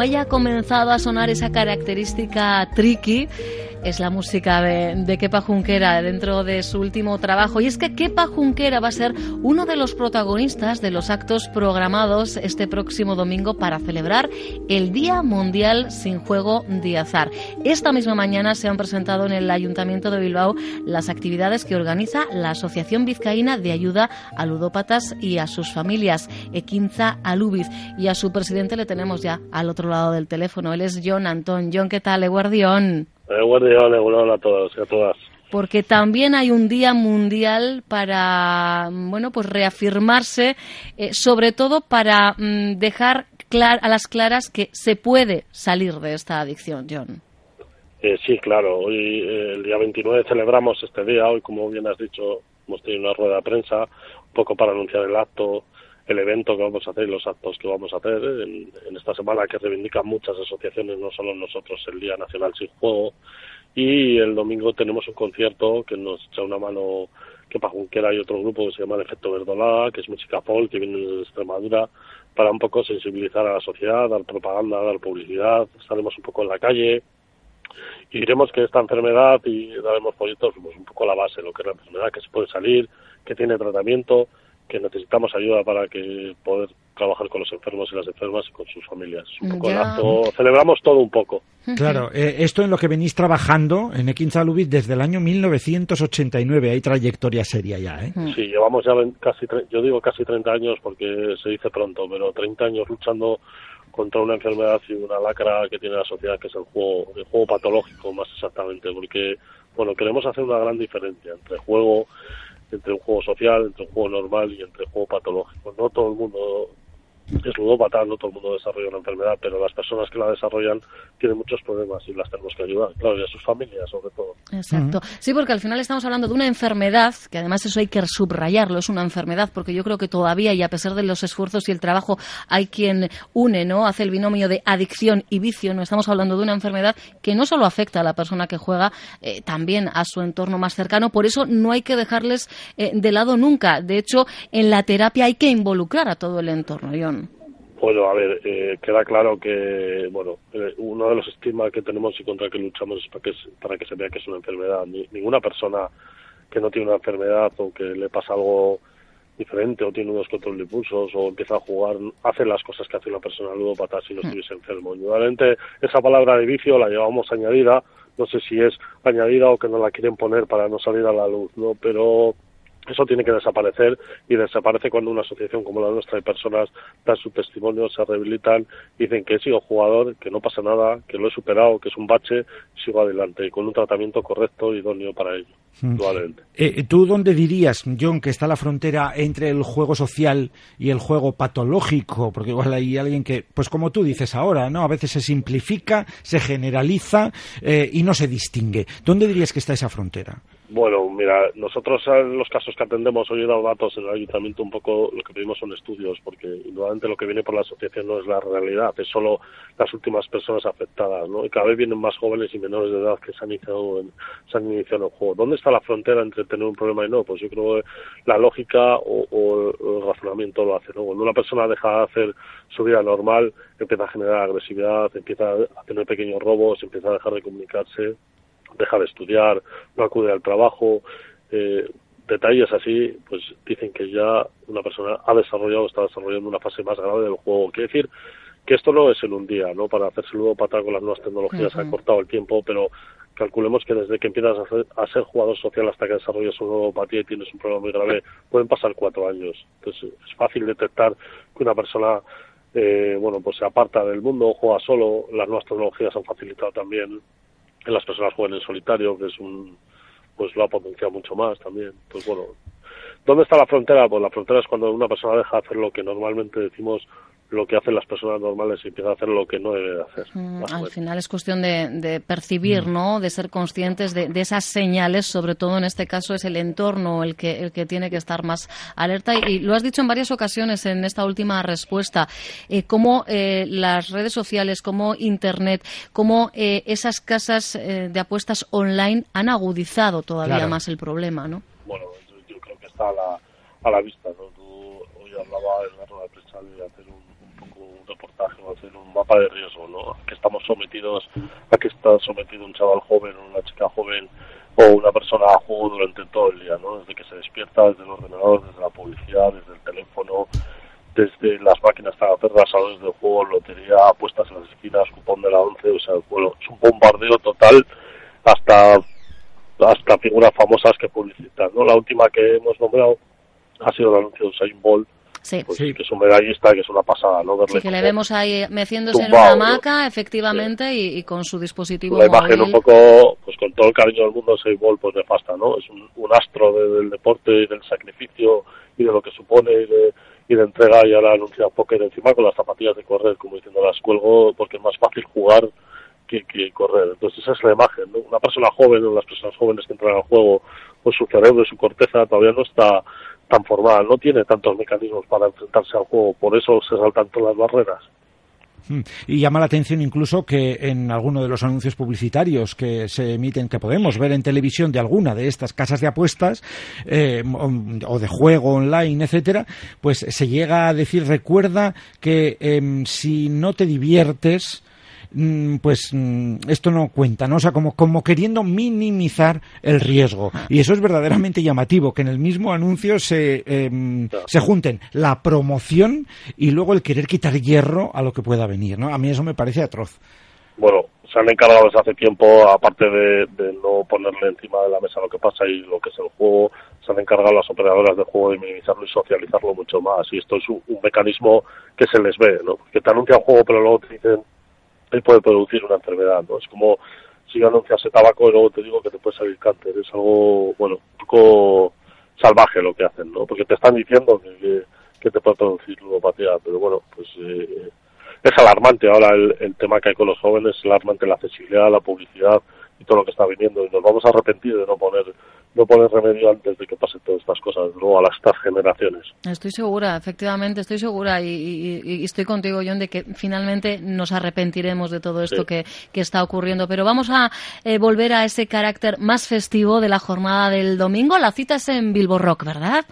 haya comenzado a sonar esa característica tricky, es la música de, de, Kepa Junquera dentro de su último trabajo. Y es que Kepa Junquera va a ser uno de los protagonistas de los actos programados este próximo domingo para celebrar el Día Mundial sin Juego de Azar. Esta misma mañana se han presentado en el Ayuntamiento de Bilbao las actividades que organiza la Asociación Vizcaína de Ayuda a Ludópatas y a sus familias, Equinza Alubiz. Y a su presidente le tenemos ya al otro lado del teléfono. Él es John Antón. John, ¿qué tal, Guardión? a todos y a todas. Porque también hay un día mundial para, bueno, pues reafirmarse, eh, sobre todo para mm, dejar a las claras que se puede salir de esta adicción, John. Eh, sí, claro. Hoy, eh, el día 29, celebramos este día. Hoy, como bien has dicho, hemos tenido una rueda de prensa, un poco para anunciar el acto, el evento que vamos a hacer y los actos que vamos a hacer en, esta semana que reivindican muchas asociaciones, no solo nosotros, el Día Nacional Sin Juego. Y el domingo tenemos un concierto que nos echa una mano que para Junquera hay otro grupo que se llama el Efecto Verdolá, que es música folk, que viene de Extremadura, para un poco sensibilizar a la sociedad, dar propaganda, dar publicidad, estaremos un poco en la calle. Y diremos que esta enfermedad y daremos folletos pues un poco la base, lo que es la enfermedad, que se puede salir, que tiene tratamiento que necesitamos ayuda para que poder trabajar con los enfermos y las enfermas y con sus familias. Un poco acto, celebramos todo un poco. Claro, eh, esto en lo que venís trabajando en Equinzalubit desde el año 1989, hay trayectoria seria ya, ¿eh? Sí, llevamos ya casi, yo digo casi 30 años porque se dice pronto, pero 30 años luchando contra una enfermedad y una lacra que tiene la sociedad, que es el juego, el juego patológico más exactamente, porque, bueno, queremos hacer una gran diferencia entre juego entre un juego social, entre un juego normal y entre un juego patológico. No todo el mundo es ludópata, no todo el mundo desarrolla una enfermedad, pero las personas que la desarrollan tienen muchos problemas y las tenemos que ayudar, claro, y a sus familias sobre todo. Exacto. Sí, porque al final estamos hablando de una enfermedad, que además eso hay que subrayarlo, es una enfermedad, porque yo creo que todavía, y a pesar de los esfuerzos y el trabajo, hay quien une, ¿no? Hace el binomio de adicción y vicio, no estamos hablando de una enfermedad que no solo afecta a la persona que juega, eh, también a su entorno más cercano, por eso no hay que dejarles eh, de lado nunca. De hecho, en la terapia hay que involucrar a todo el entorno, John. Bueno, a ver, eh, queda claro que, bueno, eh, uno de los estigmas que tenemos y contra que luchamos es para que, para que se vea que es una enfermedad. ninguna persona que no tiene una enfermedad o que le pasa algo diferente o tiene unos control de impulsos o empieza a jugar, hace las cosas que hace una persona ludópata si no hmm. estuviese enfermo. Indudablemente esa palabra de vicio la llevamos añadida, no sé si es añadida o que no la quieren poner para no salir a la luz, ¿no? Pero eso tiene que desaparecer y desaparece cuando una asociación como la nuestra de personas dan su testimonio, se rehabilitan, dicen que he sido jugador, que no pasa nada, que lo he superado, que es un bache, sigo adelante y con un tratamiento correcto y idóneo para ello. Mm. Eh, ¿Tú dónde dirías, John, que está la frontera entre el juego social y el juego patológico? Porque igual hay alguien que, pues como tú dices ahora, ¿no? A veces se simplifica, se generaliza eh, y no se distingue. ¿Dónde dirías que está esa frontera? Bueno, mira, nosotros en los casos que atendemos hoy he dado datos en el ayuntamiento un poco lo que pedimos son estudios, porque indudablemente lo que viene por la asociación no es la realidad, es solo las últimas personas afectadas, ¿no? Y cada vez vienen más jóvenes y menores de edad que se han iniciado en, se han iniciado en el juego. ¿Dónde está la frontera entre tener un problema y no? Pues yo creo que la lógica o, el razonamiento lo hace, ¿no? Cuando una persona deja de hacer su vida normal, empieza a generar agresividad, empieza a tener pequeños robos, empieza a dejar de comunicarse, deja de estudiar, no acude al trabajo, eh, detalles así, pues dicen que ya una persona ha desarrollado, está desarrollando una fase más grave del juego. Quiere decir que esto no es en un día, ¿no? Para hacerse luego patar con las nuevas tecnologías ha cortado el tiempo, pero calculemos que desde que empiezas a, ser jugador social hasta que desarrollas una neuropatía y tienes un problema muy grave, pueden pasar cuatro años. Entonces es fácil detectar que una persona eh, bueno, pues se aparta del mundo, juega solo, las nuevas tecnologías han facilitado también en las personas jóvenes en solitario, que es un, pues lo ha potenciado mucho más también. Pues bueno, ¿dónde está la frontera? Pues la frontera es cuando una persona deja de hacer lo que normalmente decimos lo que hacen las personas normales y empieza a hacer lo que no debe de hacer. Mm, al final es cuestión de, percibir, mm. ¿no? De ser conscientes de, esas señales, sobre todo en este caso es el entorno el que, el que tiene que estar más alerta. Y, lo has dicho en varias ocasiones en esta última respuesta, eh, cómo eh, las redes sociales, cómo Internet, cómo eh, esas casas eh, de apuestas online han agudizado todavía más el problema, ¿no? Bueno, yo, creo que está a la, a la vista, ¿no? Tú hoy hablaba en la rueda de prensa de hacer reportaje, va a ser un mapa de riesgo, ¿no? A que estamos sometidos, a que está sometido un chaval joven o una chica joven o una persona a juego durante todo el día, ¿no? Desde que se despierta, desde el ordenador, desde la publicidad, desde el teléfono, desde las máquinas para hacer las salones de juego, lotería, apuestas en las esquinas, cupón de la once, o sea, bueno, es un bombardeo total hasta hasta figuras famosas que publicitan, ¿no? La última que hemos nombrado ha sido el anuncio de Usain Bolt, Sí. pues, que es un medallista que es una pasada, ¿no? Verle Sí, que le vemos ahí meciéndose en una ¿no? hamaca, efectivamente, y, y con su dispositivo la imagen móvil. un poco, pues con todo el cariño del mundo, Usain Bolt, pues nefasta, ¿no? Es un, un astro de- del deporte y del sacrificio y de lo que supone y de, y de entrega y ahora anuncia Poker encima con las zapatillas de correr, como diciendo las cuelgo porque es más fácil jugar que, que correr. Entonces esa es la imagen, ¿no? Una persona joven o las personas jóvenes que entran al juego, pues su cerebro y su corteza todavía no está tan formada, no tiene tantos mecanismos para enfrentarse al juego, por eso se saltan todas las barreras. Mm. Y llama la atención incluso que en alguno de los anuncios publicitarios que se emiten, que podemos ver en televisión de alguna de estas casas de apuestas eh, o de juego online, etcétera, pues se llega a decir, recuerda que em, si no te diviertes, pues mm, esto no cuenta, ¿no? O sea, como, como queriendo minimizar el riesgo. Y eso es verdaderamente llamativo, que en el mismo anuncio se, em, se junten la promoción y luego el querer quitar hierro a lo que pueda venir, ¿no? A mí eso me parece atroz. bueno, se han encargado desde hace tiempo, aparte de, de no ponerle encima de la mesa lo que pasa y lo que es el juego, se han encargado las operadoras de juego de minimizarlo y socializarlo mucho más. Y esto es un, un mecanismo que se les ve, ¿no? Que te anuncia un juego, pero luego te dicen, él puede producir una enfermedad, ¿no? Es como si yo anunciase tabaco y luego te digo que te puede salir cáncer. Es algo, bueno, un poco salvaje lo que hacen, ¿no? Porque te están diciendo que, que, que te puede producir ludopatía, pero bueno, pues eh, es alarmante ahora el, el tema que hay con los jóvenes, es alarmante la accesibilidad, la publicidad y todo lo que está viniendo. Y nos vamos a arrepentir de no poner no poner remedio antes de que pasen todas estas cosas, luego a las estas generaciones. Estoy segura, efectivamente, estoy segura y, y- y estoy contigo, John, de que finalmente nos arrepentiremos de todo esto Sí. que, que está ocurriendo. Pero vamos a eh, volver a ese carácter más festivo de la jornada del domingo. La cita es en Bilbo Rock, ¿verdad?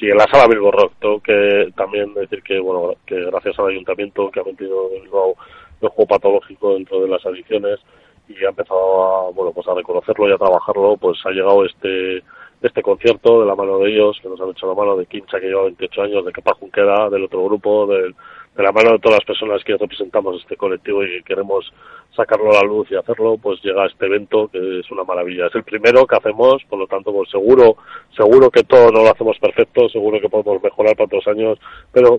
Sí, en la sala Bilbo Rock, tengo que también decir que, bueno, que gracias al ayuntamiento que ha metido el juego patológico dentro de las adiciones y ha empezado a, bueno, pues a reconocerlo y a trabajarlo, pues ha llegado este este concierto de la mano de ellos, que nos han hecho la mano de Quincha, que lleva 28 años, de Kepa Junquera, del otro grupo, del- de la mano de todas las personas que representamos este colectivo y que queremos sacarlo a la luz y hacerlo, pues llega este evento que es una maravilla. Es el primero que hacemos, por lo tanto, pues seguro, seguro que todo no lo hacemos perfecto, seguro que podemos mejorar para otros años, pero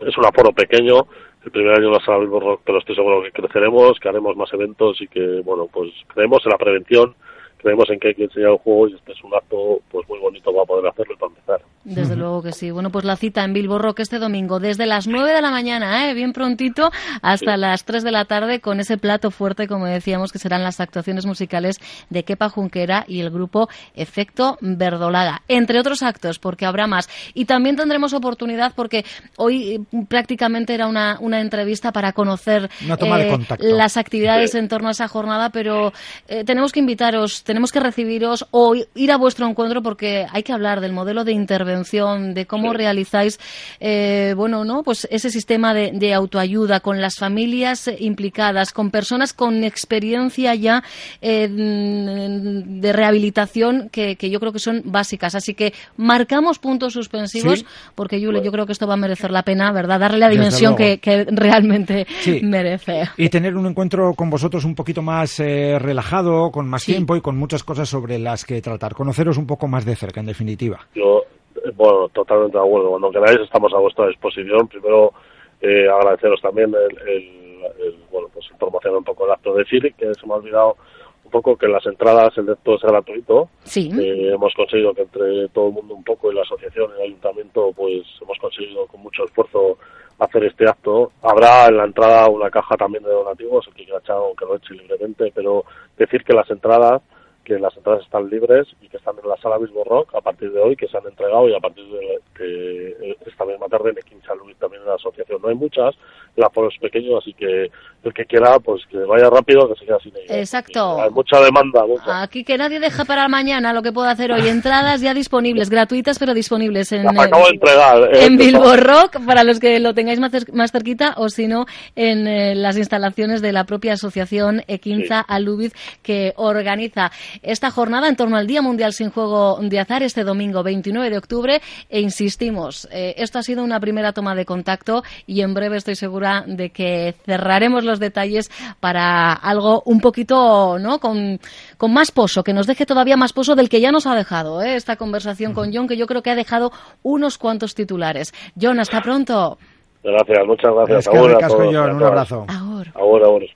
es un aforo pequeño, el primer año sala Bilbo Rock, pero estoy seguro que creceremos, que haremos más eventos y que, bueno, pues creemos en la prevención, creemos en que hay que enseñar el juego y este es un acto pues muy bonito para poder hacerlo y para empezar. Desde luego que sí. Bueno, pues la cita en Bilbo Rock este domingo, desde las 9 de la mañana, ¿eh? bien prontito, hasta Sí. las 3 de la tarde, con ese plato fuerte, como decíamos, que serán las actuaciones musicales de Kepa Junquera y el grupo Efecto Verdolaga, entre otros actos, porque habrá más. Y también tendremos oportunidad, porque hoy eh, prácticamente era una, una entrevista para conocer eh, Una toma de contacto. las actividades Sí. en torno a esa jornada, pero eh, tenemos que invitaros, tenemos que recibiros o ir a vuestro encuentro porque hay que hablar del modelo de intervención, de cómo Sí. realizáis, eh, bueno, no, pues ese sistema de, de autoayuda con las familias implicadas, con personas con experiencia ya eh, mm, de rehabilitación que, que yo creo que son básicas. Así que marcamos puntos suspensivos Sí. porque, Yule, yo creo que esto va a merecer la pena, ¿verdad? Darle la dimensión que, que realmente Sí. merece. Y tener un encuentro con vosotros un poquito más eh, relajado, con más tiempo y con muchas cosas sobre las que tratar. Conoceros un poco más de cerca, en definitiva. Yo, eh, bueno, totalmente de acuerdo. Cuando queráis estamos a vuestra disposición. Primero, eh, agradeceros también el, el- el, bueno, pues promocionar un poco el acto. Decir que se me ha olvidado un poco que las entradas, el de todo es gratuito. Sí. Eh, hemos conseguido que entre todo el mundo un poco y la asociación y el ayuntamiento, pues hemos conseguido con mucho esfuerzo hacer este acto. Habrá en la entrada una caja también de donativos, el que quiera echar o que lo eche libremente, pero decir que las entradas que las entradas están libres y que están en la sala Bisbo Rock a partir de hoy, que se han entregado y a partir de que esta misma tarde en Equin San Luis también en la asociación. No hay muchas, la por los pequeños, así que el que quiera, pues que vaya rápido, que se quede sin ella. Exacto. hay mucha demanda. Aquí que nadie deja para mañana lo que pueda hacer hoy. Entradas ya disponibles, gratuitas, pero disponibles en, acabo de entregar, eh, en Bilbo Rock, para los que lo tengáis más, más cerquita, o si no, en eh, las instalaciones de la propia asociación Equinza Alubiz, que organiza esta jornada en torno al Día Mundial sin Juego de Azar este domingo 29 de octubre. E insistimos, eh, esto ha sido una primera toma de contacto y en breve estoy segura de que cerraremos los detalles para algo un poquito, ¿no? Con, con más pozo, que nos deje todavía más pozo del que ya nos ha dejado ¿eh? esta conversación con John, que yo creo que ha dejado unos cuantos titulares. John, hasta pronto. Gracias, muchas gracias. Es que ahora, John, un abrazo. Ahora. Ahora, ahora.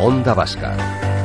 Onda Vasca,